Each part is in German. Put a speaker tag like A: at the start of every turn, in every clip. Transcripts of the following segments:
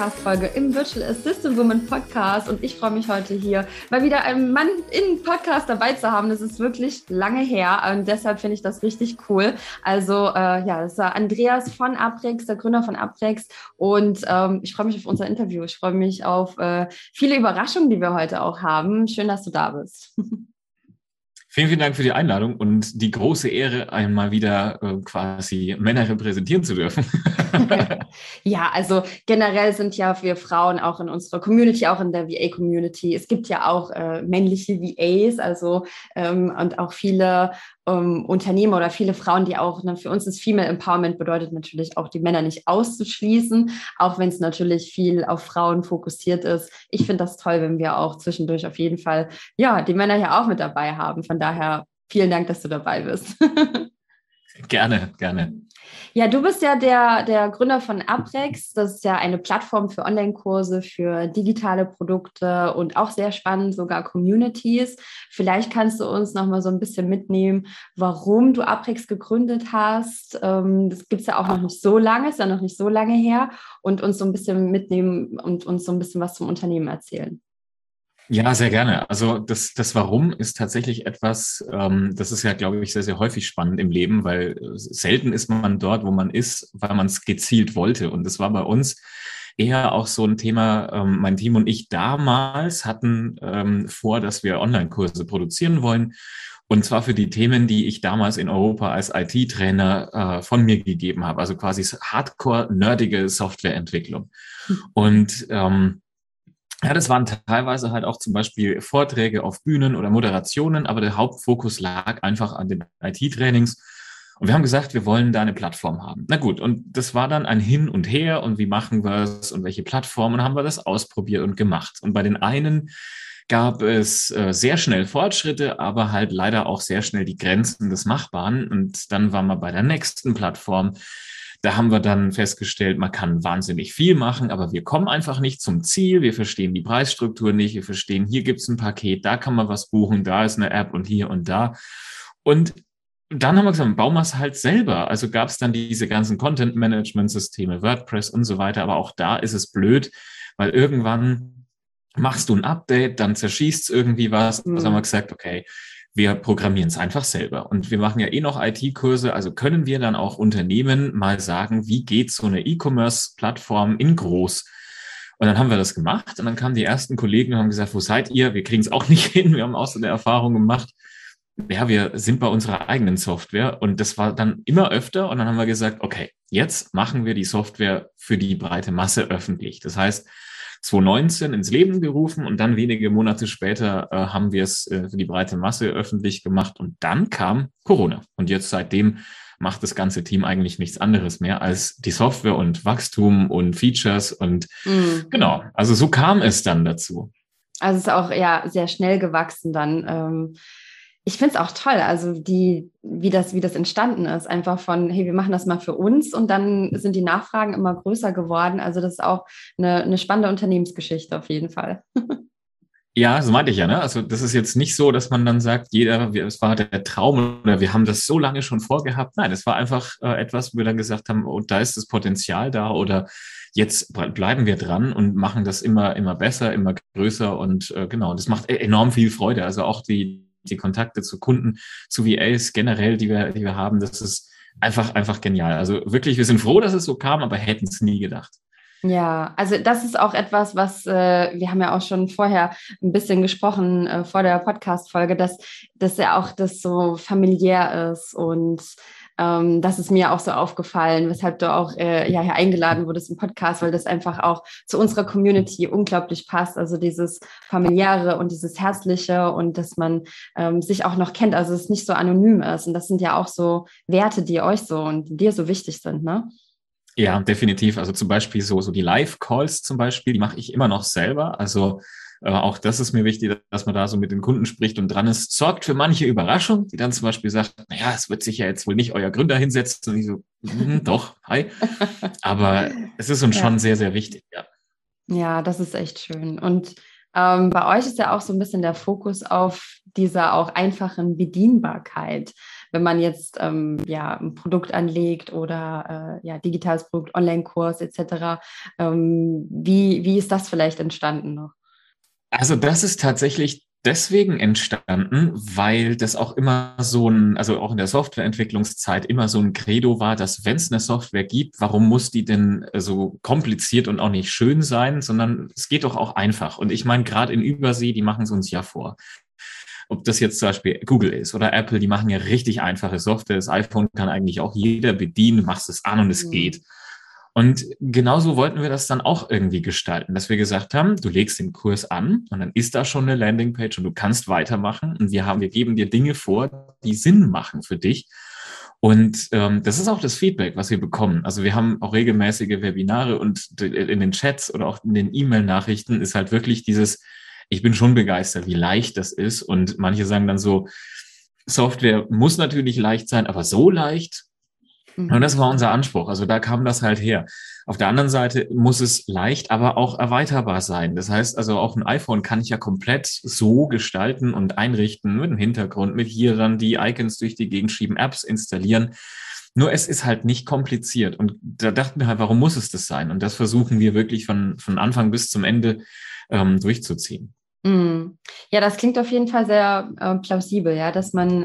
A: Podcast-Folge im Virtual Assistant Woman Podcast. Und ich freue mich heute hier mal wieder einen Mann in Podcast dabei zu haben. Das ist wirklich lange her und deshalb finde ich das richtig cool. Also, äh, ja, das war Andreas von Aprex, der Gründer von Aprex. Und ähm, ich freue mich auf unser Interview. Ich freue mich auf äh, viele Überraschungen, die wir heute auch haben. Schön, dass du da bist.
B: Vielen, vielen Dank für die Einladung und die große Ehre, einmal wieder äh, quasi Männer repräsentieren zu dürfen.
A: ja, also generell sind ja wir Frauen auch in unserer Community, auch in der VA-Community. Es gibt ja auch äh, männliche VAs, also ähm, und auch viele ähm, Unternehmer oder viele Frauen, die auch, ne, für uns ist Female Empowerment bedeutet natürlich auch, die Männer nicht auszuschließen, auch wenn es natürlich viel auf Frauen fokussiert ist. Ich finde das toll, wenn wir auch zwischendurch auf jeden Fall, ja, die Männer hier auch mit dabei haben. Von daher vielen Dank, dass du dabei bist.
B: gerne, gerne.
A: Ja, du bist ja der, der Gründer von Abrex. Das ist ja eine Plattform für Online-Kurse, für digitale Produkte und auch sehr spannend, sogar Communities. Vielleicht kannst du uns noch mal so ein bisschen mitnehmen, warum du Abrex gegründet hast. Ähm, das gibt es ja auch noch nicht so lange, ist ja noch nicht so lange her. Und uns so ein bisschen mitnehmen und uns so ein bisschen was zum Unternehmen erzählen.
B: Ja, sehr gerne. Also das, das Warum ist tatsächlich etwas, ähm, das ist ja, glaube ich, sehr, sehr häufig spannend im Leben, weil äh, selten ist man dort, wo man ist, weil man es gezielt wollte. Und das war bei uns eher auch so ein Thema, ähm, mein Team und ich damals hatten ähm, vor, dass wir Online-Kurse produzieren wollen. Und zwar für die Themen, die ich damals in Europa als IT-Trainer äh, von mir gegeben habe. Also quasi hardcore-nerdige Softwareentwicklung. Hm. Und ähm, ja, das waren teilweise halt auch zum Beispiel Vorträge auf Bühnen oder Moderationen, aber der Hauptfokus lag einfach an den IT-Trainings. Und wir haben gesagt, wir wollen da eine Plattform haben. Na gut, und das war dann ein Hin und Her und wie machen wir es und welche Plattformen haben wir das ausprobiert und gemacht. Und bei den einen gab es äh, sehr schnell Fortschritte, aber halt leider auch sehr schnell die Grenzen des Machbaren. Und dann waren wir bei der nächsten Plattform, da haben wir dann festgestellt, man kann wahnsinnig viel machen, aber wir kommen einfach nicht zum Ziel. Wir verstehen die Preisstruktur nicht. Wir verstehen, hier gibt es ein Paket, da kann man was buchen, da ist eine App und hier und da. Und dann haben wir gesagt, bauen wir es halt selber. Also gab es dann diese ganzen Content-Management-Systeme, WordPress und so weiter. Aber auch da ist es blöd, weil irgendwann machst du ein Update, dann zerschießt irgendwie was. Mhm. Also haben wir gesagt, okay, wir programmieren es einfach selber. Und wir machen ja eh noch IT-Kurse, also können wir dann auch Unternehmen mal sagen, wie geht so eine E-Commerce-Plattform in groß? Und dann haben wir das gemacht und dann kamen die ersten Kollegen und haben gesagt, wo seid ihr? Wir kriegen es auch nicht hin. Wir haben auch so eine Erfahrung gemacht. Ja, wir sind bei unserer eigenen Software und das war dann immer öfter und dann haben wir gesagt, okay, jetzt machen wir die Software für die breite Masse öffentlich. Das heißt, 2019 ins Leben gerufen und dann wenige Monate später äh, haben wir es äh, für die breite Masse öffentlich gemacht und dann kam Corona. Und jetzt seitdem macht das ganze Team eigentlich nichts anderes mehr als die Software und Wachstum und Features und mhm. genau, also so kam es dann dazu.
A: Also es ist auch ja sehr schnell gewachsen dann. Ähm ich finde es auch toll, also die, wie das, wie das entstanden ist, einfach von, hey, wir machen das mal für uns und dann sind die Nachfragen immer größer geworden. Also das ist auch eine, eine spannende Unternehmensgeschichte auf jeden Fall.
B: Ja, so meinte ich ja, ne? Also das ist jetzt nicht so, dass man dann sagt, jeder, es war der Traum oder wir haben das so lange schon vorgehabt. Nein, es war einfach äh, etwas, wo wir dann gesagt haben, oh, da ist das Potenzial da oder jetzt bleiben wir dran und machen das immer, immer besser, immer größer und äh, genau, das macht e-, enorm viel Freude. Also auch die, die Kontakte zu Kunden, zu VAs generell, die wir, die wir haben, das ist einfach, einfach genial. Also wirklich, wir sind froh, dass es so kam, aber hätten es nie gedacht.
A: Ja, also das ist auch etwas, was äh, wir haben ja auch schon vorher ein bisschen gesprochen äh, vor der Podcast-Folge, dass, dass ja auch das so familiär ist und ähm, das ist mir auch so aufgefallen, weshalb du auch äh, ja, hier eingeladen wurdest im Podcast, weil das einfach auch zu unserer Community unglaublich passt. Also dieses familiäre und dieses herzliche und dass man ähm, sich auch noch kennt, also es nicht so anonym ist. Und das sind ja auch so Werte, die euch so und dir so wichtig sind, ne?
B: Ja, definitiv. Also zum Beispiel so, so die Live-Calls zum Beispiel, die mache ich immer noch selber. Also äh, auch das ist mir wichtig, dass man da so mit den Kunden spricht und dran ist. Sorgt für manche Überraschung, die dann zum Beispiel sagt, naja, es wird sich ja jetzt wohl nicht euer Gründer hinsetzen. Und ich so, mm, doch, hi. Aber es ist uns ja. schon sehr, sehr wichtig, ja.
A: Ja, das ist echt schön. Und ähm, bei euch ist ja auch so ein bisschen der Fokus auf dieser auch einfachen Bedienbarkeit. wenn man jetzt ähm, ja ein Produkt anlegt oder äh, ja digitales Produkt, Online-Kurs etc. Ähm, wie, wie ist das vielleicht entstanden noch?
B: Also das ist tatsächlich deswegen entstanden, weil das auch immer so ein, also auch in der Softwareentwicklungszeit immer so ein Credo war, dass wenn es eine Software gibt, warum muss die denn so kompliziert und auch nicht schön sein, sondern es geht doch auch einfach. Und ich meine, gerade in Übersee, die machen es uns ja vor. Ob das jetzt zum Beispiel Google ist oder Apple, die machen ja richtig einfache Software. Das iPhone kann eigentlich auch jeder bedienen, machst es an und es mhm. geht. Und genauso wollten wir das dann auch irgendwie gestalten, dass wir gesagt haben, du legst den Kurs an und dann ist da schon eine Landingpage und du kannst weitermachen. Und wir haben, wir geben dir Dinge vor, die Sinn machen für dich. Und ähm, das ist auch das Feedback, was wir bekommen. Also wir haben auch regelmäßige Webinare und in den Chats oder auch in den E-Mail-Nachrichten ist halt wirklich dieses, ich bin schon begeistert, wie leicht das ist. Und manche sagen dann so, Software muss natürlich leicht sein, aber so leicht, Mhm. Und das war unser Anspruch. Also da kam das halt her. Auf der anderen Seite muss es leicht, aber auch erweiterbar sein. Das heißt also auch ein iPhone kann ich ja komplett so gestalten und einrichten mit dem Hintergrund, mit hier dann die Icons durch die Gegend schieben, Apps installieren. Nur es ist halt nicht kompliziert. Und da dachten wir halt, warum muss es das sein? Und das versuchen wir wirklich von, von Anfang bis zum Ende ähm, durchzuziehen.
A: Mm. Ja, das klingt auf jeden Fall sehr äh, plausibel, ja, dass man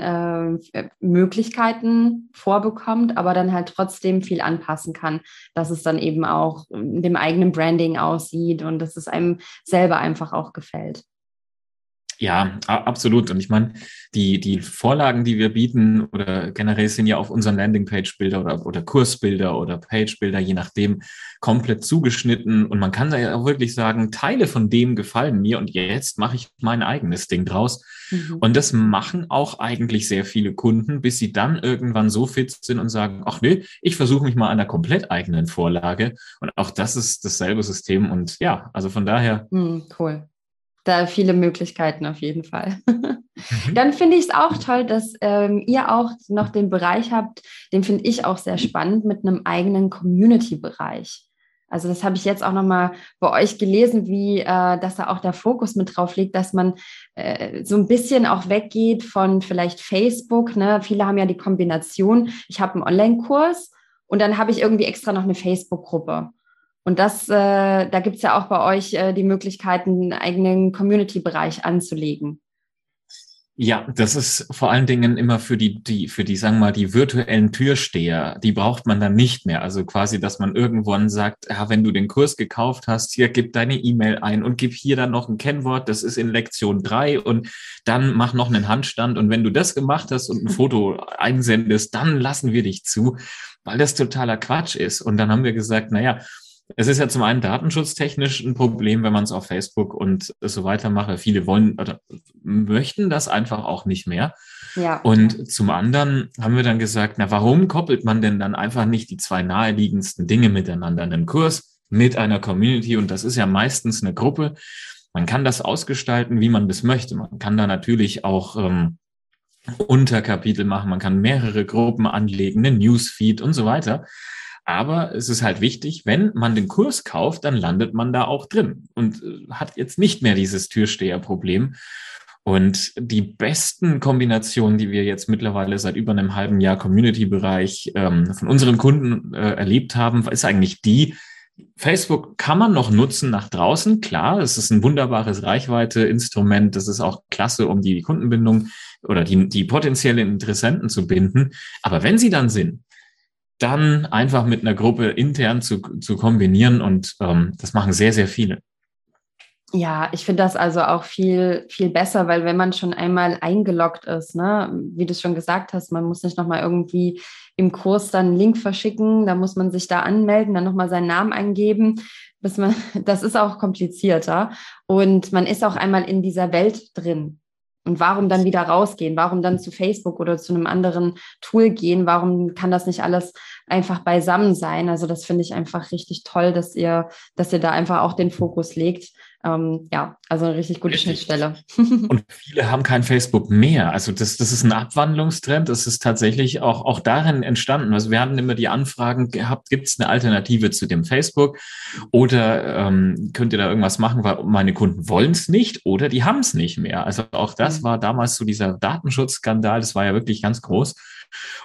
A: äh, Möglichkeiten vorbekommt, aber dann halt trotzdem viel anpassen kann, dass es dann eben auch dem eigenen Branding aussieht und dass es einem selber einfach auch gefällt.
B: Ja, absolut. Und ich meine, die, die Vorlagen, die wir bieten oder generell sind ja auf unseren Landingpage-Bilder oder, oder Kursbilder oder Page-Bilder, je nachdem, komplett zugeschnitten. Und man kann da ja auch wirklich sagen, Teile von dem gefallen mir und jetzt mache ich mein eigenes Ding draus. Mhm. Und das machen auch eigentlich sehr viele Kunden, bis sie dann irgendwann so fit sind und sagen, ach nee, ich versuche mich mal an einer komplett eigenen Vorlage. Und auch das ist dasselbe System. Und ja, also von daher.
A: Mhm, cool da viele Möglichkeiten auf jeden Fall. Mhm. Dann finde ich es auch toll, dass ähm, ihr auch noch den Bereich habt, den finde ich auch sehr spannend, mit einem eigenen Community-Bereich. Also das habe ich jetzt auch nochmal bei euch gelesen, wie äh, dass da auch der Fokus mit drauf liegt, dass man äh, so ein bisschen auch weggeht von vielleicht Facebook. Ne? Viele haben ja die Kombination, ich habe einen Online-Kurs und dann habe ich irgendwie extra noch eine Facebook-Gruppe. Und das, äh, da gibt es ja auch bei euch äh, die Möglichkeit, einen eigenen Community-Bereich anzulegen.
B: Ja, das ist vor allen Dingen immer für die, die, für die, sagen wir mal, die virtuellen Türsteher, die braucht man dann nicht mehr. Also quasi, dass man irgendwann sagt, ja, wenn du den Kurs gekauft hast, hier gib deine E-Mail ein und gib hier dann noch ein Kennwort, das ist in Lektion drei und dann mach noch einen Handstand und wenn du das gemacht hast und ein Foto einsendest, dann lassen wir dich zu, weil das totaler Quatsch ist. Und dann haben wir gesagt, naja, es ist ja zum einen datenschutztechnisch ein Problem, wenn man es auf Facebook und so weiter mache. Viele wollen oder möchten das einfach auch nicht mehr. Ja. Und zum anderen haben wir dann gesagt, na, warum koppelt man denn dann einfach nicht die zwei naheliegendsten Dinge miteinander? Einen Kurs mit einer Community und das ist ja meistens eine Gruppe. Man kann das ausgestalten, wie man das möchte. Man kann da natürlich auch ähm, Unterkapitel machen, man kann mehrere Gruppen anlegen, einen Newsfeed und so weiter. Aber es ist halt wichtig, wenn man den Kurs kauft, dann landet man da auch drin und äh, hat jetzt nicht mehr dieses Türsteherproblem. Und die besten Kombinationen, die wir jetzt mittlerweile seit über einem halben Jahr Community-Bereich ähm, von unseren Kunden äh, erlebt haben, ist eigentlich die, Facebook kann man noch nutzen nach draußen. Klar, es ist ein wunderbares Reichweite-Instrument. Das ist auch klasse, um die Kundenbindung oder die, die potenziellen Interessenten zu binden. Aber wenn sie dann sind, dann einfach mit einer Gruppe intern zu, zu kombinieren und ähm, das machen sehr, sehr viele.
A: Ja, ich finde das also auch viel, viel besser, weil wenn man schon einmal eingeloggt ist, ne, wie du schon gesagt hast, man muss nicht nochmal irgendwie im Kurs dann einen Link verschicken, da muss man sich da anmelden, dann nochmal seinen Namen eingeben, bis man, das ist auch komplizierter und man ist auch einmal in dieser Welt drin. Und warum dann wieder rausgehen? Warum dann zu Facebook oder zu einem anderen Tool gehen? Warum kann das nicht alles einfach beisammen sein? Also das finde ich einfach richtig toll, dass ihr, dass ihr da einfach auch den Fokus legt. Ähm, ja, also eine richtig gute richtig. Schnittstelle.
B: Und viele haben kein Facebook mehr. Also das, das ist ein Abwandlungstrend. Das ist tatsächlich auch, auch darin entstanden. Also wir hatten immer die Anfragen gehabt, gibt es eine Alternative zu dem Facebook? Oder ähm, könnt ihr da irgendwas machen, weil meine Kunden wollen es nicht oder die haben es nicht mehr. Also auch das mhm. war damals so dieser Datenschutzskandal. Das war ja wirklich ganz groß.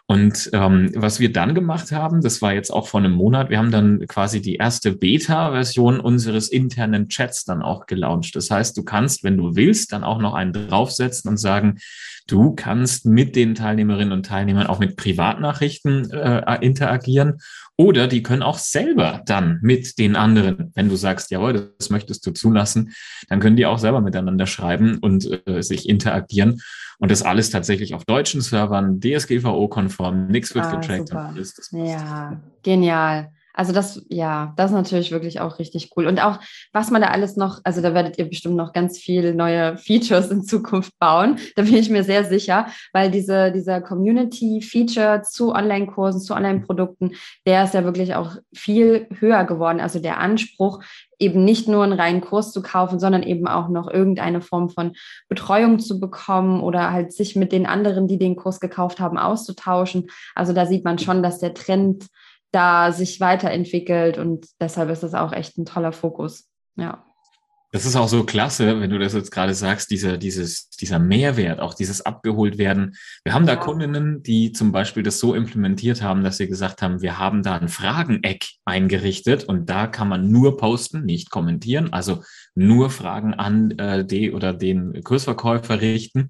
B: Und ähm, was wir dann gemacht haben, das war jetzt auch vor einem Monat, wir haben dann quasi die erste Beta-Version unseres internen Chats dann auch gelauncht. Das heißt, du kannst, wenn du willst, dann auch noch einen draufsetzen und sagen, du kannst mit den Teilnehmerinnen und Teilnehmern auch mit Privatnachrichten äh, interagieren oder die können auch selber dann mit den anderen, wenn du sagst, jawohl, das möchtest du zulassen, dann können die auch selber miteinander schreiben und äh, sich interagieren. Und das alles tatsächlich auf deutschen Servern, DSGVO-konform, nichts wird ah, getrackt.
A: Alles, ja, genial. Also das, ja, das ist natürlich wirklich auch richtig cool. Und auch, was man da alles noch, also da werdet ihr bestimmt noch ganz viele neue Features in Zukunft bauen. Da bin ich mir sehr sicher, weil diese, dieser Community-Feature zu Online-Kursen, zu Online-Produkten, der ist ja wirklich auch viel höher geworden. Also der Anspruch, eben nicht nur einen reinen Kurs zu kaufen, sondern eben auch noch irgendeine Form von Betreuung zu bekommen oder halt sich mit den anderen, die den Kurs gekauft haben, auszutauschen. Also da sieht man schon, dass der Trend da sich weiterentwickelt und deshalb ist es auch echt ein toller Fokus. Ja.
B: Das ist auch so klasse, wenn du das jetzt gerade sagst, dieser, dieses, dieser Mehrwert, auch dieses abgeholt werden. Wir haben da ja. Kundinnen, die zum Beispiel das so implementiert haben, dass sie gesagt haben, wir haben da ein Frageneck eingerichtet und da kann man nur posten, nicht kommentieren, also nur Fragen an äh, die oder den Kursverkäufer richten.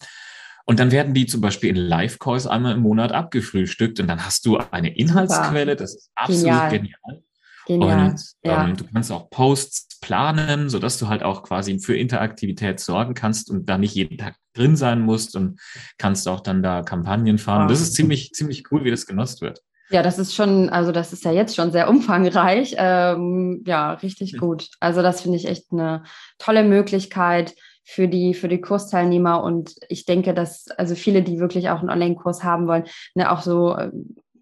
B: Und dann werden die zum Beispiel in Live-Calls einmal im Monat abgefrühstückt und dann hast du eine Inhaltsquelle, das ist absolut genial. genial. Genial. Und ja. ähm, du kannst auch Posts planen, sodass du halt auch quasi für Interaktivität sorgen kannst und da nicht jeden Tag drin sein musst und kannst auch dann da Kampagnen fahren. Wow. Das ist ziemlich, ziemlich cool, wie das genutzt wird.
A: Ja, das ist schon, also das ist ja jetzt schon sehr umfangreich. Ähm, ja, richtig gut. Also das finde ich echt eine tolle Möglichkeit, für die, für die Kursteilnehmer. Und ich denke, dass also viele, die wirklich auch einen Online-Kurs haben wollen, ne, auch so äh,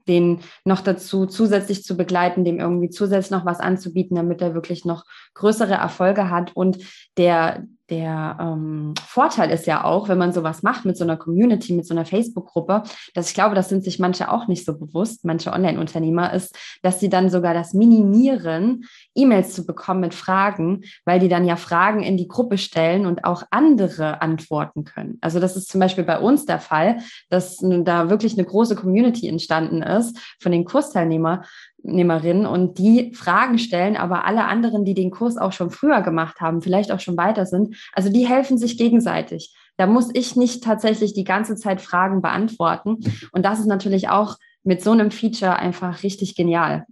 A: den noch dazu zusätzlich zu begleiten, dem irgendwie zusätzlich noch was anzubieten, damit er wirklich noch größere Erfolge hat. Und der der ähm, Vorteil ist ja auch, wenn man sowas macht mit so einer Community, mit so einer Facebook-Gruppe, dass ich glaube, das sind sich manche auch nicht so bewusst, manche Online-Unternehmer, ist, dass sie dann sogar das minimieren, E-Mails zu bekommen mit Fragen, weil die dann ja Fragen in die Gruppe stellen und auch andere antworten können. Also das ist zum Beispiel bei uns der Fall, dass da wirklich eine große Community entstanden ist von den Kursteilnehmern, Teilnehmerinnen und die Fragen stellen, aber alle anderen, die den Kurs auch schon früher gemacht haben, vielleicht auch schon weiter sind, also die helfen sich gegenseitig. Da muss ich nicht tatsächlich die ganze Zeit Fragen beantworten. Und das ist natürlich auch mit so einem Feature einfach richtig genial.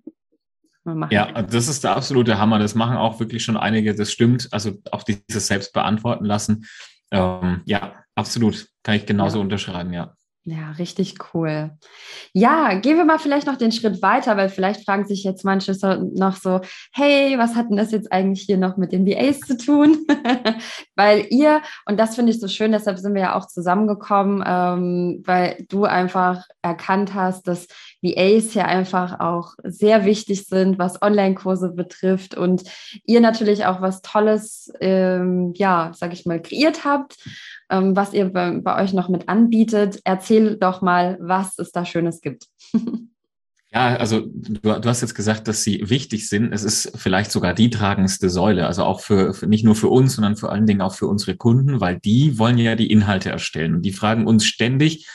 B: Ja, das ist der absolute Hammer. Das machen auch wirklich schon einige, das stimmt. Also auch dieses selbst beantworten lassen. Ähm, ja, absolut. Kann ich genauso ja. unterschreiben, ja.
A: Ja, richtig cool. Ja, gehen wir mal vielleicht noch den Schritt weiter, weil vielleicht fragen sich jetzt manche so, noch so, hey, was hat denn das jetzt eigentlich hier noch mit den VAs zu tun? weil ihr, und das finde ich so schön, deshalb sind wir ja auch zusammengekommen, ähm, weil du einfach erkannt hast, dass VAs ja einfach auch sehr wichtig sind, was Online-Kurse betrifft und ihr natürlich auch was Tolles, ähm, ja, sag ich mal, kreiert habt ähm, was ihr bei, bei euch noch mit anbietet. Erzähl doch mal, was es da Schönes gibt.
B: Ja, also du, du, hast jetzt gesagt, dass sie wichtig sind. Es ist vielleicht sogar die tragendste Säule, also auch für, für, nicht nur für uns, sondern vor allen Dingen auch für unsere Kunden, weil die wollen ja die Inhalte erstellen und die fragen uns ständig,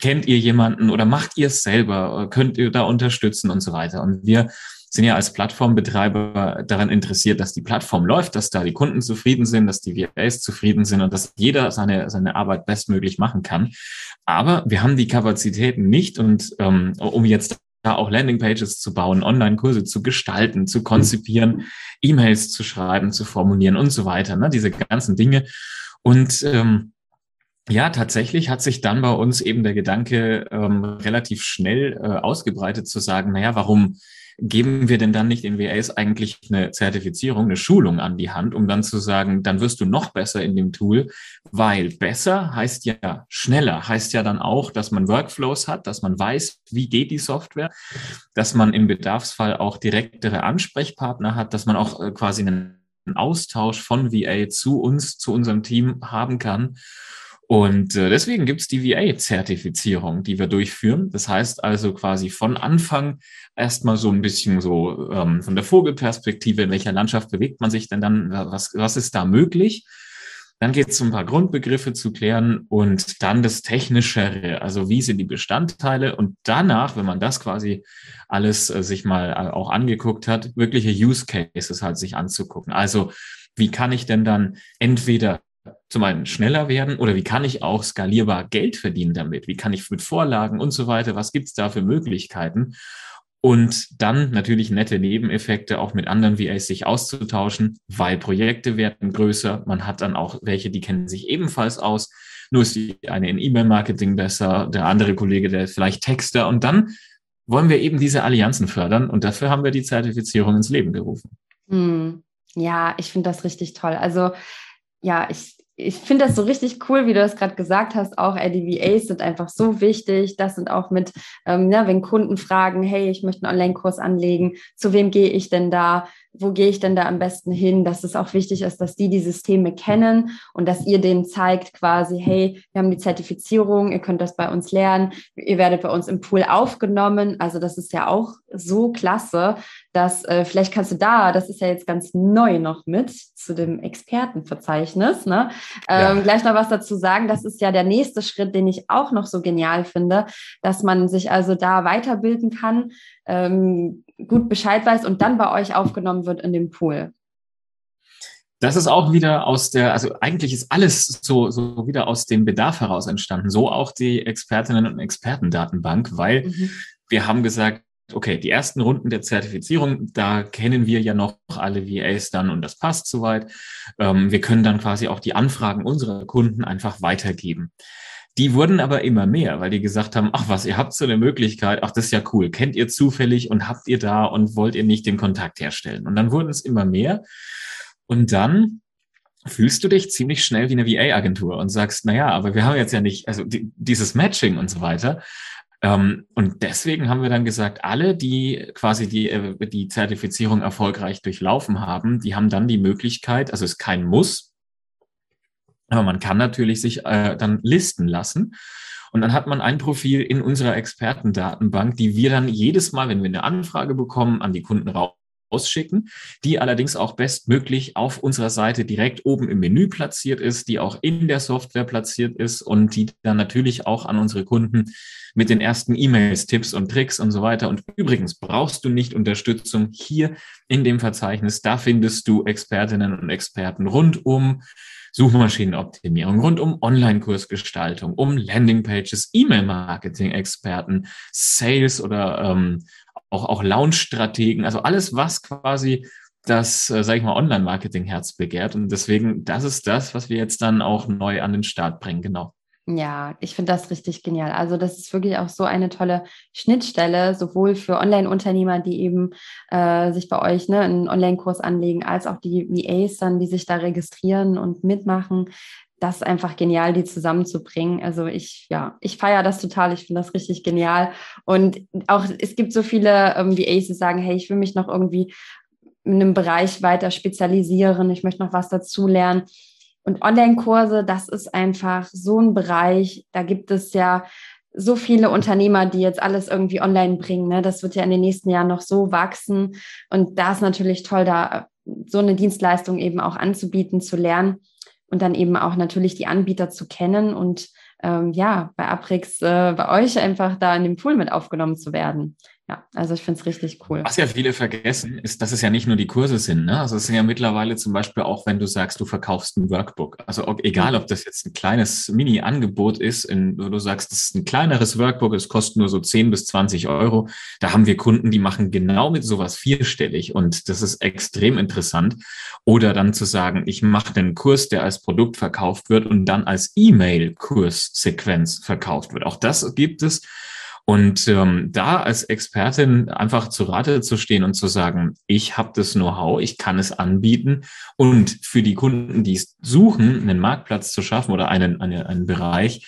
B: kennt ihr jemanden oder macht ihr es selber, könnt ihr da unterstützen und so weiter. Und wir sind ja als Plattformbetreiber daran interessiert, dass die Plattform läuft, dass da die Kunden zufrieden sind, dass die VAs zufrieden sind und dass jeder seine, seine Arbeit bestmöglich machen kann. Aber wir haben die Kapazitäten nicht und ähm, um jetzt da auch Landingpages zu bauen, Online-Kurse zu gestalten, zu konzipieren, E-Mails zu schreiben, zu formulieren und so weiter, ne? diese ganzen Dinge. Und ähm, ja, tatsächlich hat sich dann bei uns eben der Gedanke ähm, relativ schnell äh, ausgebreitet zu sagen, naja, warum geben wir denn dann nicht in WAs eigentlich eine Zertifizierung, eine Schulung an die Hand, um dann zu sagen, dann wirst du noch besser in dem Tool, weil besser heißt ja schneller, heißt ja dann auch, dass man Workflows hat, dass man weiß, wie geht die Software, dass man im Bedarfsfall auch direktere Ansprechpartner hat, dass man auch äh, quasi einen Austausch von VA zu uns, zu unserem Team haben kann. Und äh, deswegen gibt es die VA-Zertifizierung, die wir durchführen. Das heißt also quasi von Anfang erstmal so ein bisschen so ähm, von der Vogelperspektive, in welcher Landschaft bewegt man sich denn dann, was, was ist da möglich? Dann geht es um ein paar Grundbegriffe zu klären und dann das Technischere, also wie sind die Bestandteile und danach, wenn man das quasi alles äh, sich mal äh, auch angeguckt hat, wirkliche Use Cases halt sich anzugucken. Also wie kann ich denn dann entweder zum einen schneller werden oder wie kann ich auch skalierbar Geld verdienen damit? Wie kann ich mit Vorlagen und so weiter, was gibt's da für Möglichkeiten? Und dann natürlich nette Nebeneffekte auch mit anderen VAs sich auszutauschen, weil Projekte werden größer. Man hat dann auch welche, die kennen sich ebenfalls aus. Nur ist die eine in E-Mail-Marketing besser, der andere Kollege, der ist vielleicht Texter. Und dann wollen wir eben diese Allianzen fördern. Und dafür haben wir die Zertifizierung ins Leben gerufen.
A: Hm. Ja, ich finde das richtig toll. Also ja, ich, ich finde das so richtig cool, wie du das gerade gesagt hast. Auch LDVAs sind einfach so wichtig. Das sind auch mit, ähm, ja, wenn Kunden fragen, hey, ich möchte einen Online-Kurs anlegen, zu wem gehe ich denn da? Wo gehe ich denn da am besten hin, dass es auch wichtig ist, dass die die Systeme kennen und dass ihr denen zeigt quasi, hey, wir haben die Zertifizierung, ihr könnt das bei uns lernen, ihr werdet bei uns im Pool aufgenommen. Also das ist ja auch so klasse, dass äh, vielleicht kannst du da, das ist ja jetzt ganz neu noch mit zu dem Expertenverzeichnis, ne? Ähm, ja. Gleich noch was dazu sagen. Das ist ja der nächste Schritt, den ich auch noch so genial finde, dass man sich also da weiterbilden kann. Ähm, gut Bescheid weiß und dann bei euch aufgenommen wird in dem Pool.
B: Das ist auch wieder aus der, also eigentlich ist alles so, so wieder aus dem Bedarf heraus entstanden. So auch die Expertinnen und Expertendatenbank, weil mhm. wir haben gesagt, okay, die ersten Runden der Zertifizierung, da kennen wir ja noch alle VAs dann und das passt soweit. Ähm, wir können dann quasi auch die Anfragen unserer Kunden einfach weitergeben. Die wurden aber immer mehr, weil die gesagt haben, ach was, ihr habt so eine Möglichkeit, ach das ist ja cool, kennt ihr zufällig und habt ihr da und wollt ihr nicht den Kontakt herstellen? Und dann wurden es immer mehr. Und dann fühlst du dich ziemlich schnell wie eine VA-Agentur und sagst, na ja, aber wir haben jetzt ja nicht, also die, dieses Matching und so weiter. Ähm, und deswegen haben wir dann gesagt, alle, die quasi die, äh, die Zertifizierung erfolgreich durchlaufen haben, die haben dann die Möglichkeit, also es ist kein Muss, aber man kann natürlich sich äh, dann listen lassen. Und dann hat man ein Profil in unserer Expertendatenbank, die wir dann jedes Mal, wenn wir eine Anfrage bekommen, an die Kunden rausschicken, die allerdings auch bestmöglich auf unserer Seite direkt oben im Menü platziert ist, die auch in der Software platziert ist und die dann natürlich auch an unsere Kunden mit den ersten E-Mails, Tipps und Tricks und so weiter. Und übrigens brauchst du nicht Unterstützung hier in dem Verzeichnis. Da findest du Expertinnen und Experten rund um Suchmaschinenoptimierung, rund um Online-Kursgestaltung, um Landingpages, E-Mail-Marketing-Experten, Sales oder ähm, auch, auch Launch-Strategen, also alles, was quasi das, äh, sage ich mal, Online-Marketing-Herz begehrt. Und deswegen, das ist das, was wir jetzt dann auch neu an den Start bringen, genau.
A: Ja, ich finde das richtig genial. Also das ist wirklich auch so eine tolle Schnittstelle, sowohl für Online-Unternehmer, die eben äh, sich bei euch ne, einen Online-Kurs anlegen, als auch die VAs dann, die sich da registrieren und mitmachen. Das ist einfach genial, die zusammenzubringen. Also ich, ja, ich feiere das total. Ich finde das richtig genial. Und auch es gibt so viele ähm, VAs, die sagen, hey, ich will mich noch irgendwie in einem Bereich weiter spezialisieren. Ich möchte noch was dazu lernen und Online-Kurse, das ist einfach so ein Bereich, da gibt es ja so viele Unternehmer, die jetzt alles irgendwie online bringen. Ne? Das wird ja in den nächsten Jahren noch so wachsen. Und da ist natürlich toll, da so eine Dienstleistung eben auch anzubieten, zu lernen und dann eben auch natürlich die Anbieter zu kennen und ähm, ja, bei Aprix, äh, bei euch einfach da in dem Pool mit aufgenommen zu werden ja, also ich finde es richtig cool.
B: Was ja viele vergessen, ist, dass es ja nicht nur die Kurse sind. Ne? Also es sind ja mittlerweile zum Beispiel auch, wenn du sagst, du verkaufst ein Workbook. Also ob, egal, ob das jetzt ein kleines Mini-Angebot ist, in, wo du sagst, das ist ein kleineres Workbook, es kostet nur so 10 bis 20 Euro. Da haben wir Kunden, die machen genau mit sowas vierstellig und das ist extrem interessant. Oder dann zu sagen, ich mache einen Kurs, der als Produkt verkauft wird und dann als E-Mail-Kurssequenz verkauft wird. Auch das gibt es. Und ähm, da als Expertin einfach zu Rate zu stehen und zu sagen, ich habe das Know-how, ich kann es anbieten und für die Kunden, die es suchen, einen Marktplatz zu schaffen oder einen, einen, einen Bereich,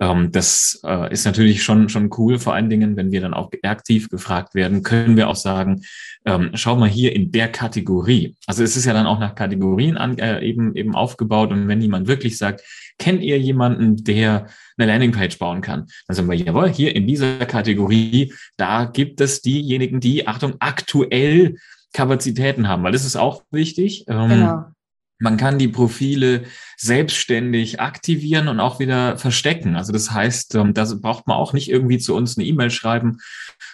B: ähm, das äh, ist natürlich schon, schon cool. Vor allen Dingen, wenn wir dann auch aktiv gefragt werden, können wir auch sagen, ähm, schau mal hier in der Kategorie. Also es ist ja dann auch nach Kategorien an, äh, eben, eben aufgebaut. Und wenn jemand wirklich sagt, kennt ihr jemanden, der eine Landingpage bauen kann? Dann sagen wir, jawohl, hier in dieser Kategorie, da gibt es diejenigen, die, Achtung, aktuell Kapazitäten haben, weil das ist auch wichtig. Ähm, genau. Man kann die Profile selbstständig aktivieren und auch wieder verstecken. Also das heißt, ähm, da braucht man auch nicht irgendwie zu uns eine E-Mail schreiben,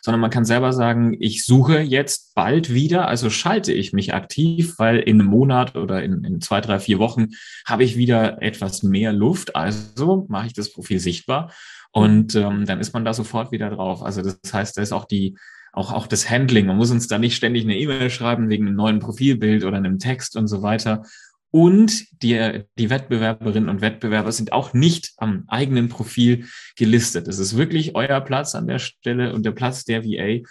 B: sondern man kann selber sagen, ich suche jetzt bald wieder, also schalte ich mich aktiv, weil in einem Monat oder in, in zwei, drei, vier Wochen habe ich wieder etwas mehr Luft. Also mache ich das Profil sichtbar und ähm, dann ist man da sofort wieder drauf. Also das heißt, da ist auch die auch, auch das Handling. Man muss uns da nicht ständig eine E-Mail schreiben wegen einem neuen Profilbild oder einem Text und so weiter, und die, die Wettbewerberinnen und Wettbewerber sind auch nicht am eigenen Profil gelistet. Es ist wirklich euer Platz an der Stelle und der Platz der VA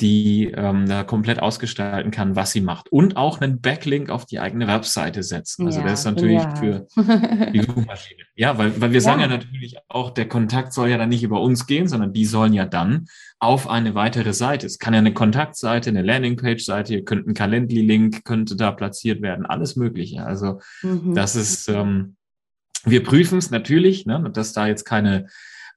B: die ähm, da komplett ausgestalten kann, was sie macht. Und auch einen Backlink auf die eigene Webseite setzen. Also ja, das ist natürlich ja. für die Suchmaschine. Ja, weil, weil wir ja. sagen ja natürlich auch, der Kontakt soll ja dann nicht über uns gehen, sondern die sollen ja dann auf eine weitere Seite. Es kann ja eine Kontaktseite, eine Landingpage-Seite, ihr könnt ein Calendly-Link, könnte da platziert werden, alles Mögliche. Also mhm. das ist, ähm, wir prüfen es natürlich, ne, dass da jetzt keine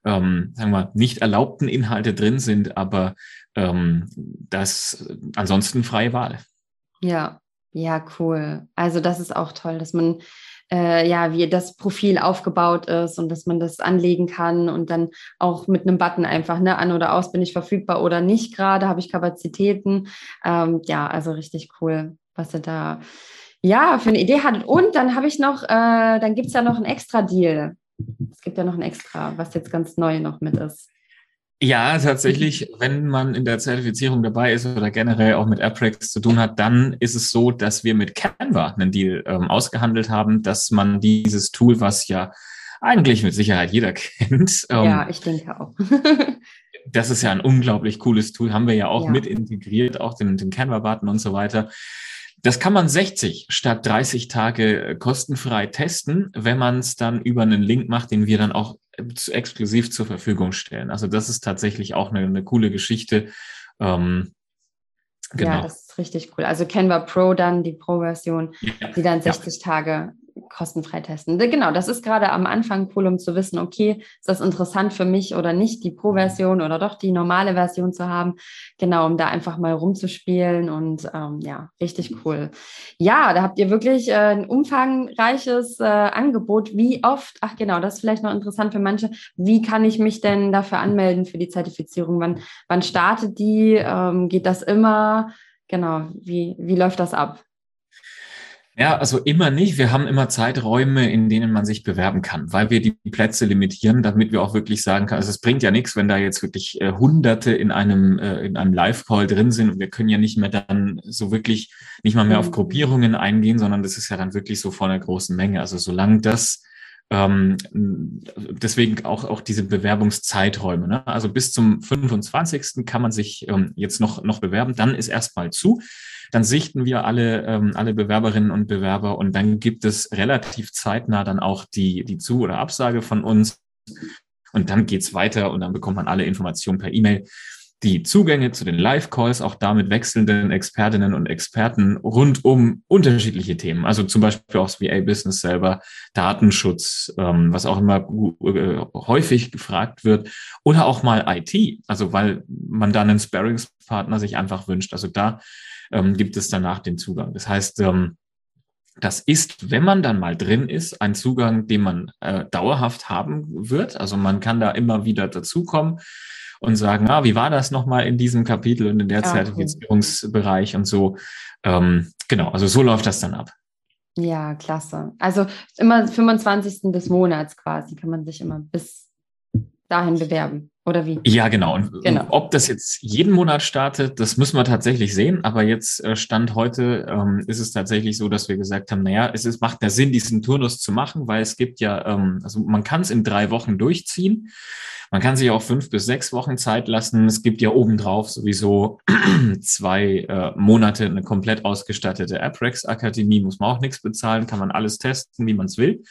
B: ähm, sagen wir, nicht erlaubten Inhalte drin sind, aber ähm, das ansonsten freie Wahl.
A: Ja, ja, cool. Also das ist auch toll, dass man äh, ja, wie das Profil aufgebaut ist und dass man das anlegen kann und dann auch mit einem Button einfach ne, an oder aus bin ich verfügbar oder nicht gerade, habe ich Kapazitäten. Ähm, ja, also richtig cool, was ihr da ja für eine Idee hattet. Und dann habe ich noch, äh, dann gibt es ja noch einen extra Deal. Es gibt ja noch ein extra, was jetzt ganz neu noch mit ist.
B: Ja, tatsächlich, wenn man in der Zertifizierung dabei ist oder generell auch mit AppRex zu tun hat, dann ist es so, dass wir mit Canva einen Deal ähm, ausgehandelt haben, dass man dieses Tool, was ja eigentlich mit Sicherheit jeder kennt.
A: Ähm, ja, ich denke auch.
B: das ist ja ein unglaublich cooles Tool, haben wir ja auch ja. mit integriert, auch den, den Canva-Button und so weiter. Das kann man 60 statt 30 Tage äh, kostenfrei testen, wenn man es dann über einen Link macht, den wir dann auch exklusiv zur Verfügung stellen. Also das ist tatsächlich auch eine, eine coole Geschichte. Ähm,
A: genau. Ja, das ist richtig cool. Also Canva Pro dann, die Pro-Version, ja. die dann 60 ja. Tage kostenfrei testen. Genau, das ist gerade am Anfang cool, um zu wissen, okay, ist das interessant für mich oder nicht, die Pro-Version oder doch die normale Version zu haben. Genau, um da einfach mal rumzuspielen und ähm, ja, richtig cool. Ja, da habt ihr wirklich äh, ein umfangreiches äh, Angebot. Wie oft, ach genau, das ist vielleicht noch interessant für manche, wie kann ich mich denn dafür anmelden für die Zertifizierung? Wann, wann startet die? Ähm, geht das immer? Genau, wie, wie läuft das ab?
B: Ja, also immer nicht. Wir haben immer Zeiträume, in denen man sich bewerben kann, weil wir die Plätze limitieren, damit wir auch wirklich sagen können, also es bringt ja nichts, wenn da jetzt wirklich äh, Hunderte in einem, äh, in einem Live-Call drin sind und wir können ja nicht mehr dann so wirklich, nicht mal mehr auf mhm. Gruppierungen eingehen, sondern das ist ja dann wirklich so vor einer großen Menge. Also solange das ähm, deswegen auch, auch diese Bewerbungszeiträume. Ne? Also bis zum 25. kann man sich ähm, jetzt noch, noch bewerben. Dann ist erstmal zu. Dann sichten wir alle, ähm, alle Bewerberinnen und Bewerber und dann gibt es relativ zeitnah dann auch die, die Zu- oder Absage von uns. Und dann geht's weiter und dann bekommt man alle Informationen per E-Mail. Die Zugänge zu den Live-Calls, auch damit wechselnden Expertinnen und Experten rund um unterschiedliche Themen. Also zum Beispiel auch das VA-Business selber, Datenschutz, ähm, was auch immer äh, häufig gefragt wird. Oder auch mal IT, also weil man da einen Sparringspartner sich einfach wünscht. Also da ähm, gibt es danach den Zugang. Das heißt, ähm, das ist, wenn man dann mal drin ist, ein Zugang, den man äh, dauerhaft haben wird. Also man kann da immer wieder dazukommen und sagen, ah, wie war das nochmal in diesem Kapitel und in der ja, Zertifizierungsbereich und so. Ähm, genau, also so läuft das dann ab.
A: Ja, klasse. Also immer 25. des Monats quasi kann man sich immer bis dahin bewerben. Oder wie?
B: Ja, genau. Und genau. ob das jetzt jeden Monat startet, das müssen wir tatsächlich sehen. Aber jetzt äh, Stand heute ähm, ist es tatsächlich so, dass wir gesagt haben, naja, es ist, macht ja Sinn, diesen Turnus zu machen, weil es gibt ja, ähm, also man kann es in drei Wochen durchziehen. Man kann sich auch fünf bis sechs Wochen Zeit lassen. Es gibt ja obendrauf sowieso zwei äh, Monate eine komplett ausgestattete AppRex Akademie, muss man auch nichts bezahlen, kann man alles testen, wie man es will.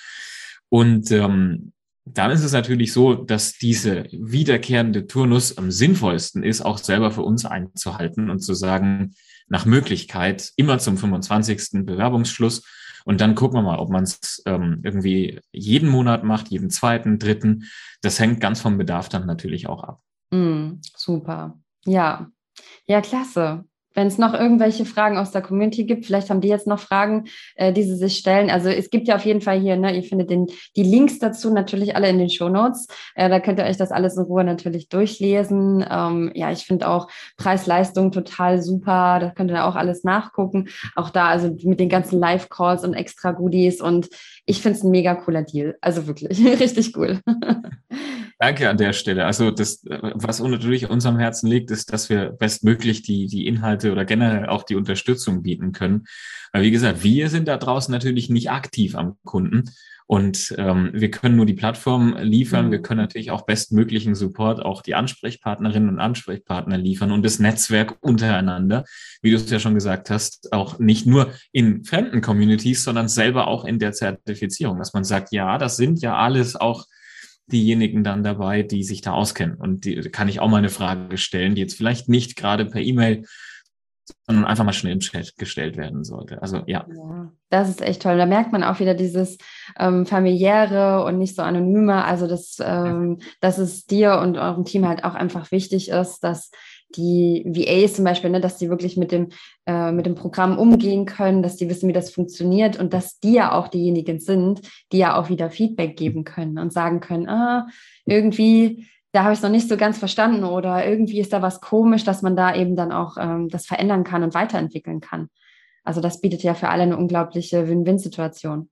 B: Und ähm, dann ist es natürlich so, dass diese wiederkehrende Turnus am sinnvollsten ist, auch selber für uns einzuhalten und zu sagen, nach Möglichkeit immer zum 25. Bewerbungsschluss. Und dann gucken wir mal, ob man es ähm, irgendwie jeden Monat macht, jeden zweiten, dritten. Das hängt ganz vom Bedarf dann natürlich auch ab.
A: Mm, super. Ja. Ja, klasse wenn es noch irgendwelche Fragen aus der Community gibt, vielleicht haben die jetzt noch Fragen, äh, die sie sich stellen. Also es gibt ja auf jeden Fall hier, ne, ihr findet den, die Links dazu natürlich alle in den Show Notes. Äh, da könnt ihr euch das alles in Ruhe natürlich durchlesen. Ähm, ja, ich finde auch Preis-Leistung total super. Da könnt ihr auch alles nachgucken. Auch da, also mit den ganzen Live-Calls und extra Goodies. Und ich finde es ein mega cooler Deal. Also wirklich, richtig cool.
B: Danke an der Stelle. Also das, was natürlich unserem Herzen liegt, ist, dass wir bestmöglich die, die Inhalte oder generell auch die Unterstützung bieten können. Weil wie gesagt, wir sind da draußen natürlich nicht aktiv am Kunden. Und ähm, wir können nur die Plattform liefern. Wir mhm. können natürlich auch bestmöglichen Support, auch die Ansprechpartnerinnen und Ansprechpartner liefern und das Netzwerk untereinander, wie du es ja schon gesagt hast, auch nicht nur in fremden Communities, sondern selber auch in der Zertifizierung, dass man sagt, ja, das sind ja alles auch diejenigen dann dabei, die sich da auskennen. Und die kann ich auch mal eine Frage stellen, die jetzt vielleicht nicht gerade per E-Mail, sondern einfach mal schnell im Chat gestellt werden sollte. Also ja. ja.
A: Das ist echt toll. Da merkt man auch wieder dieses ähm, familiäre und nicht so anonyme. Also dass, ähm, dass es dir und eurem Team halt auch einfach wichtig ist, dass die VAs zum Beispiel, ne, dass die wirklich mit dem, äh, mit dem Programm umgehen können, dass die wissen, wie das funktioniert und dass die ja auch diejenigen sind, die ja auch wieder Feedback geben können und sagen können, ah, irgendwie, da habe ich es noch nicht so ganz verstanden oder irgendwie ist da was komisch, dass man da eben dann auch ähm, das verändern kann und weiterentwickeln kann. Also das bietet ja für alle eine unglaubliche Win-Win-Situation.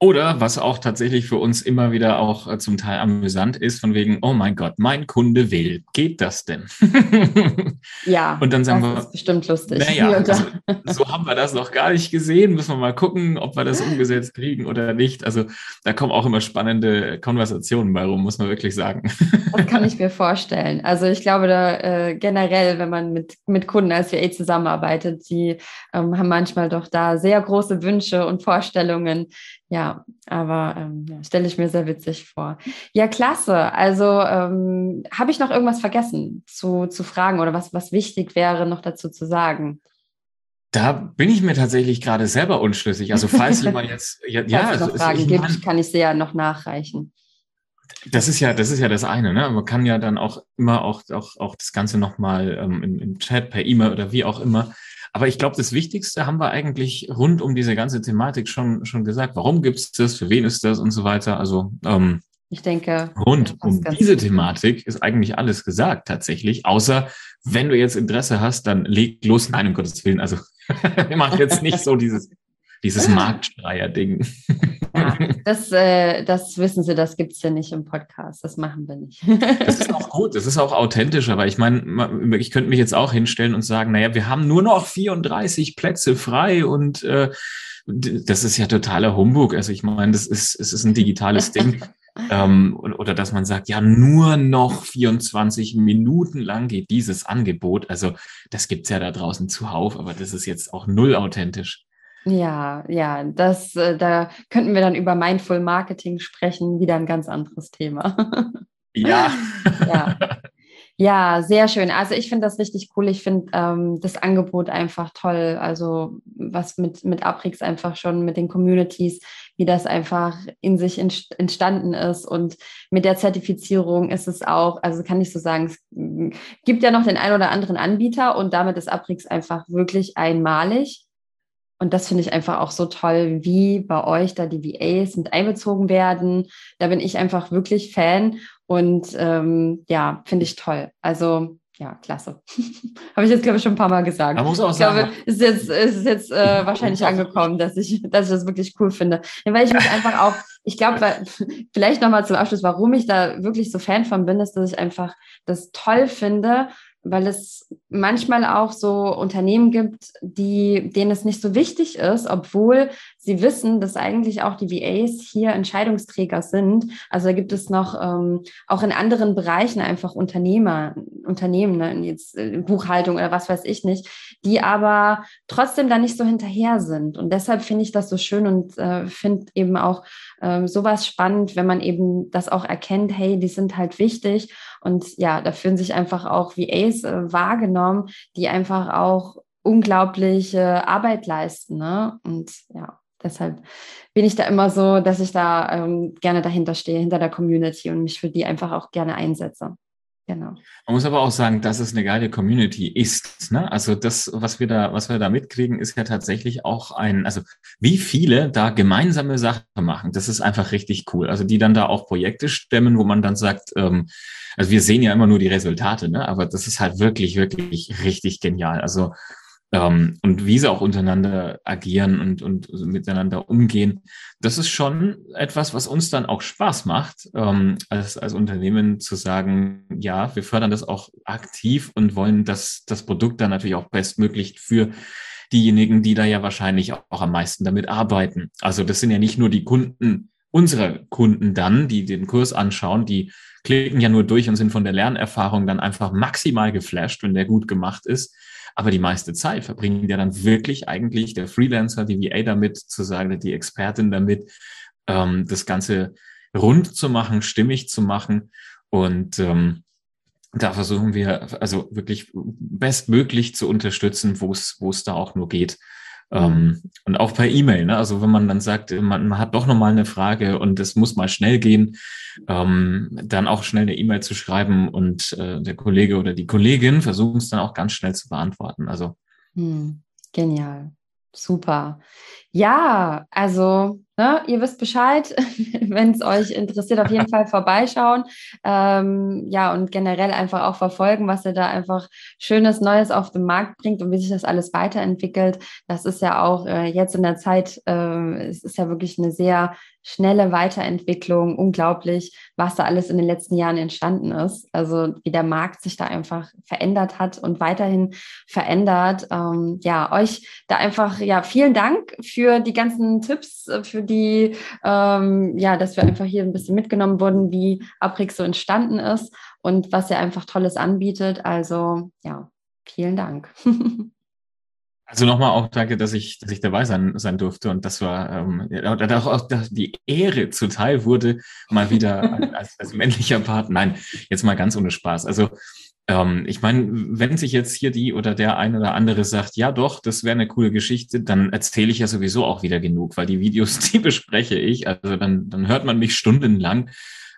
B: Oder was auch tatsächlich für uns immer wieder auch äh, zum Teil amüsant ist, von wegen, oh mein Gott, mein Kunde will. Geht das denn?
A: ja, und dann sagen das wir, ist bestimmt lustig.
B: Naja, also, so haben wir das noch gar nicht gesehen. Müssen wir mal gucken, ob wir das umgesetzt kriegen oder nicht. Also da kommen auch immer spannende Konversationen bei rum, muss man wirklich sagen.
A: das kann ich mir vorstellen. Also ich glaube, da äh, generell, wenn man mit, mit Kunden als VA zusammenarbeitet, die ähm, haben manchmal doch da sehr große Wünsche und Vorstellungen ja, aber ähm, ja, stelle ich mir sehr witzig vor. Ja, klasse. Also ähm, habe ich noch irgendwas vergessen zu, zu fragen oder was, was wichtig wäre, noch dazu zu sagen?
B: Da bin ich mir tatsächlich gerade selber unschlüssig. Also falls jemand jetzt
A: ja, ja es noch also, Fragen gibt, mein, kann ich sie ja noch nachreichen.
B: Das ist ja, das ist ja das eine, ne? Man kann ja dann auch immer auch, auch, auch das Ganze nochmal ähm, im, im Chat, per E-Mail oder wie auch immer aber ich glaube, das Wichtigste haben wir eigentlich rund um diese ganze Thematik schon, schon gesagt. Warum gibt es das? Für wen ist das und so weiter? Also ähm,
A: ich denke.
B: Rund um diese Thematik ist eigentlich alles gesagt tatsächlich, außer wenn du jetzt Interesse hast, dann leg los. Nein, um Gottes Willen. Also wir machen jetzt nicht so dieses dieses Marktschreier-Ding.
A: Ja, das, äh, das wissen Sie, das gibt es ja nicht im Podcast. Das machen wir nicht.
B: das ist auch gut, das ist auch authentisch, aber ich meine, ich könnte mich jetzt auch hinstellen und sagen, naja, wir haben nur noch 34 Plätze frei und äh, das ist ja totaler Humbug. Also ich meine, das ist, es ist ein digitales Ding. Ähm, oder dass man sagt, ja, nur noch 24 Minuten lang geht dieses Angebot. Also das gibt's ja da draußen zuhauf, aber das ist jetzt auch null authentisch.
A: Ja, ja, das, äh, da könnten wir dann über Mindful Marketing sprechen, wieder ein ganz anderes Thema.
B: Ja.
A: ja. Ja, sehr schön. Also ich finde das richtig cool. Ich finde ähm, das Angebot einfach toll. Also was mit, mit Aprix einfach schon, mit den Communities, wie das einfach in sich entstanden ist. Und mit der Zertifizierung ist es auch, also kann ich so sagen, es gibt ja noch den ein oder anderen Anbieter und damit ist Aprix einfach wirklich einmalig. Und das finde ich einfach auch so toll, wie bei euch da die VAs mit einbezogen werden. Da bin ich einfach wirklich Fan und ähm, ja, finde ich toll. Also ja, klasse. Habe ich jetzt, glaube ich, schon ein paar Mal gesagt.
B: Man muss auch
A: ich
B: sagen,
A: glaube, es ist jetzt, es ist jetzt äh, wahrscheinlich angekommen, dass ich, dass ich das wirklich cool finde. Ja, weil ich mich einfach auch, ich glaube, vielleicht nochmal zum Abschluss, warum ich da wirklich so Fan von bin, ist, dass ich einfach das toll finde, weil es manchmal auch so Unternehmen gibt, die, denen es nicht so wichtig ist, obwohl sie wissen, dass eigentlich auch die VAs hier Entscheidungsträger sind. Also da gibt es noch ähm, auch in anderen Bereichen einfach Unternehmer, Unternehmen, ne, jetzt äh, Buchhaltung oder was weiß ich nicht, die aber trotzdem da nicht so hinterher sind. Und deshalb finde ich das so schön und äh, finde eben auch äh, sowas spannend, wenn man eben das auch erkennt, hey, die sind halt wichtig. Und ja, da fühlen sich einfach auch VAs äh, wahrgenommen, die einfach auch unglaubliche Arbeit leisten. Ne? Und ja, deshalb bin ich da immer so, dass ich da ähm, gerne dahinter stehe, hinter der Community und mich für die einfach auch gerne einsetze. Genau.
B: Man muss aber auch sagen, dass es eine geile Community ist. Ne? Also das, was wir da, was wir da mitkriegen, ist ja tatsächlich auch ein, also wie viele da gemeinsame Sachen machen, das ist einfach richtig cool. Also die dann da auch Projekte stemmen, wo man dann sagt, ähm, also wir sehen ja immer nur die Resultate, ne? aber das ist halt wirklich, wirklich richtig genial. Also ähm, und wie sie auch untereinander agieren und, und miteinander umgehen. Das ist schon etwas, was uns dann auch Spaß macht, ähm, als, als Unternehmen zu sagen, ja, wir fördern das auch aktiv und wollen das, das Produkt dann natürlich auch bestmöglich für diejenigen, die da ja wahrscheinlich auch am meisten damit arbeiten. Also das sind ja nicht nur die Kunden, unsere Kunden dann, die den Kurs anschauen, die klicken ja nur durch und sind von der Lernerfahrung dann einfach maximal geflasht, wenn der gut gemacht ist aber die meiste Zeit verbringen ja dann wirklich eigentlich der Freelancer, die VA damit, zu sagen, die Expertin damit, ähm, das Ganze rund zu machen, stimmig zu machen. Und ähm, da versuchen wir also wirklich bestmöglich zu unterstützen, wo es wo es da auch nur geht. Ähm, und auch per E-Mail. Ne? Also wenn man dann sagt, man, man hat doch nochmal eine Frage und es muss mal schnell gehen, ähm, dann auch schnell eine E-Mail zu schreiben und äh, der Kollege oder die Kollegin versuchen es dann auch ganz schnell zu beantworten. Also
A: hm, genial. Super. Ja, also ne, ihr wisst Bescheid, wenn es euch interessiert, auf jeden Fall vorbeischauen. Ähm, ja, und generell einfach auch verfolgen, was ihr da einfach Schönes, Neues auf den Markt bringt und wie sich das alles weiterentwickelt. Das ist ja auch äh, jetzt in der Zeit, äh, es ist ja wirklich eine sehr schnelle Weiterentwicklung, unglaublich, was da alles in den letzten Jahren entstanden ist. Also wie der Markt sich da einfach verändert hat und weiterhin verändert. Ähm, ja, euch da einfach, ja, vielen Dank für die ganzen Tipps, äh, für die, ähm, ja, dass wir einfach hier ein bisschen mitgenommen wurden, wie Aprix so entstanden ist und was er einfach Tolles anbietet. Also ja, vielen Dank.
B: Also nochmal auch danke, dass ich, dass ich dabei sein, sein durfte und das war ähm, auch, auch die Ehre zuteil wurde, mal wieder als, als männlicher Part. Nein, jetzt mal ganz ohne Spaß. Also ähm, ich meine, wenn sich jetzt hier die oder der eine oder andere sagt, ja doch, das wäre eine coole Geschichte, dann erzähle ich ja sowieso auch wieder genug, weil die Videos, die bespreche ich. Also dann, dann hört man mich stundenlang.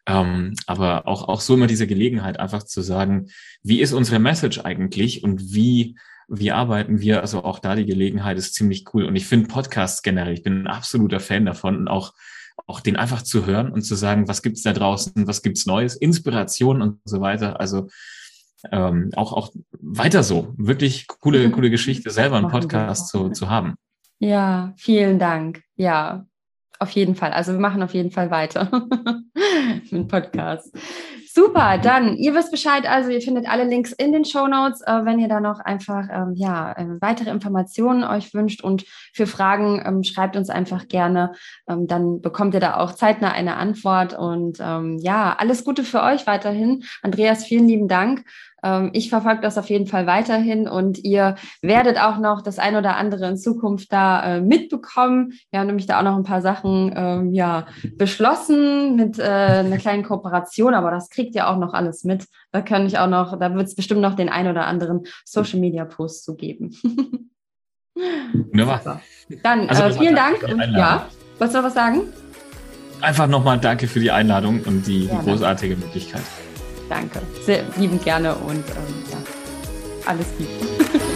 B: Ähm, aber auch, auch so immer diese Gelegenheit, einfach zu sagen, wie ist unsere Message eigentlich und wie wie arbeiten wir? Also auch da die Gelegenheit ist ziemlich cool. Und ich finde Podcasts generell, ich bin ein absoluter Fan davon und auch, auch den einfach zu hören und zu sagen, was gibt's da draußen, was gibt's Neues, Inspiration und so weiter. Also ähm, auch, auch weiter so. Wirklich coole, coole Geschichte, selber einen Podcast zu, zu haben.
A: Ja, vielen Dank. Ja, auf jeden Fall. Also wir machen auf jeden Fall weiter mit Podcast. Super, dann, ihr wisst Bescheid, also ihr findet alle Links in den Show Notes, äh, wenn ihr da noch einfach ähm, ja, äh, weitere Informationen euch wünscht und für Fragen ähm, schreibt uns einfach gerne, ähm, dann bekommt ihr da auch zeitnah eine Antwort und ähm, ja, alles Gute für euch weiterhin. Andreas, vielen lieben Dank ich verfolge das auf jeden Fall weiterhin und ihr werdet auch noch das ein oder andere in Zukunft da äh, mitbekommen. Wir haben nämlich da auch noch ein paar Sachen ähm, ja, beschlossen mit äh, einer kleinen Kooperation, aber das kriegt ihr auch noch alles mit. Da kann ich auch noch, da wird es bestimmt noch den ein oder anderen Social Media Post zu geben.
B: Wunderbar.
A: Dann also, äh, vielen Dank und ja, wolltest du noch was sagen?
B: Einfach nochmal danke für die Einladung und die, die großartige Möglichkeit.
A: Danke. Sehr liebend gerne und ähm, ja, alles Liebe.